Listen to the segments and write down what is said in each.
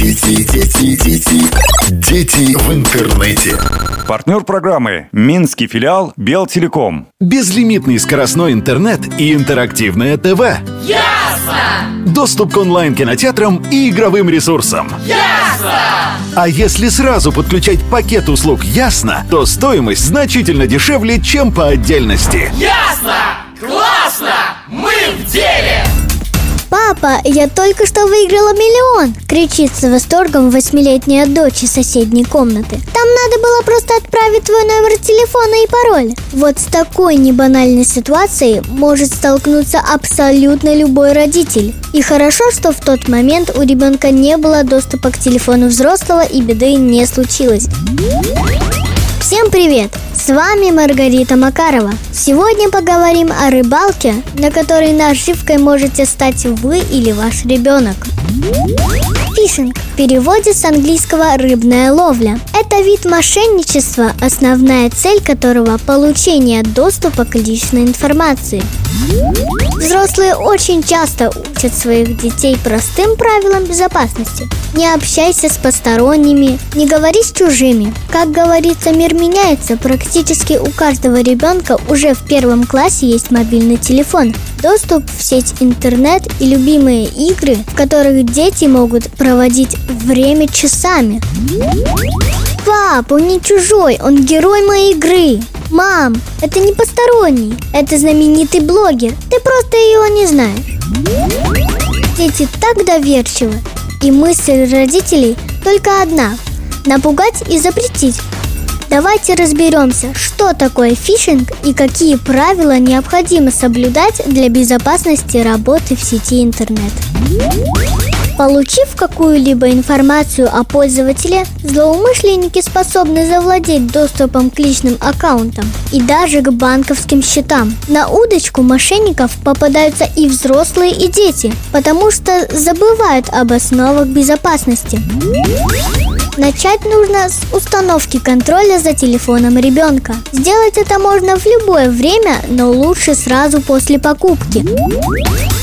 Дети, дети, дети, дети в интернете. Партнер программы «Минский филиал Белтелеком». Безлимитный скоростной интернет и интерактивное ТВ. Ясно! Доступ к онлайн-кинотеатрам и игровым ресурсам. Ясно! А если сразу подключать пакет услуг «Ясно», то стоимость значительно дешевле, чем по отдельности. Ясно! Классно! Мы в деле! «Папа, я только что выиграла миллион!» Кричит с восторгом восьмилетняя дочь из соседней комнаты Там надо было просто отправить твой номер телефона и пароль Вот с такой небанальной ситуацией может столкнуться абсолютно любой родитель И хорошо, что в тот момент у ребенка не было доступа к телефону взрослого и беды не случилось Всем привет! С вами Маргарита Макарова. Сегодня поговорим о рыбалке, на которой наживкой можете стать вы или ваш ребенок. Фишинг в переводе с английского «рыбная ловля». Это вид мошенничества, основная цель которого – получение доступа к личной информации. Взрослые очень часто учат своих детей простым правилам безопасности. Не общайся с посторонними, не говори с чужими. Как говорится, мир меняется. Практически у каждого ребенка уже в первом классе есть мобильный телефон, доступ в сеть интернет и любимые игры, в которых дети могут проводить время часами. Пап, он не чужой, он герой моей игры. Мам, это не посторонний, это знаменитый блогер. Ты просто его не знаешь. Дети так доверчивы. И мысль родителей только одна – напугать и запретить. Давайте разберемся, что такое фишинг и какие правила необходимо соблюдать для безопасности работы в сети интернет. Получив какую-либо информацию о пользователе, злоумышленники способны завладеть доступом к личным аккаунтам и даже к банковским счетам. На удочку мошенников попадаются и взрослые, и дети, потому что забывают об основах безопасности. Начать нужно с установки контроля за телефоном ребенка. Сделать это можно в любое время, но лучше сразу после покупки.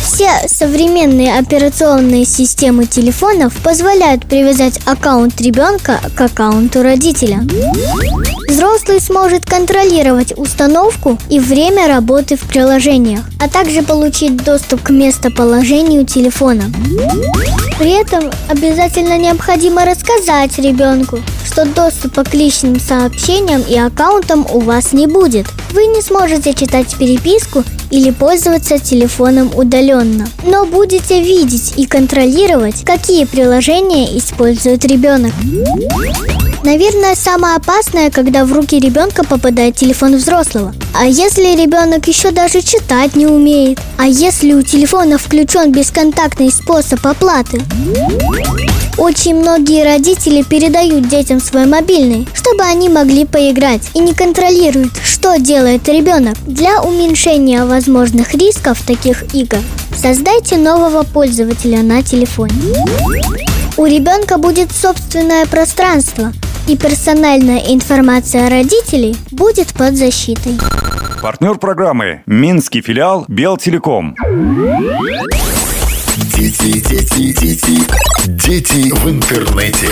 Все современные операционные системы телефонов позволяют привязать аккаунт ребенка к аккаунту родителя. Взрослый сможет контролировать установку и время работы в приложениях, а также получить доступ к местоположению телефона. При этом обязательно необходимо рассказать ребенку, что доступа к личным сообщениям и аккаунтам у вас не будет. Вы не сможете читать переписку или пользоваться телефоном удаленно, но будете видеть и контролировать, какие приложения использует ребенок. Наверное, самое опасное, когда в руки ребенка попадает телефон взрослого. А если ребенок еще даже читать не умеет? А если у телефона включен бесконтактный способ оплаты? Очень многие родители передают детям свой мобильный, чтобы они могли поиграть и не контролируют, что делает ребенок. Для уменьшения возможных рисков таких игр создайте нового пользователя на телефоне. У ребенка будет собственное пространство, и персональная информация родителей будет под защитой. Партнер программы «Минский филиал Белтелеком». Дети, дети, дети, дети в интернете.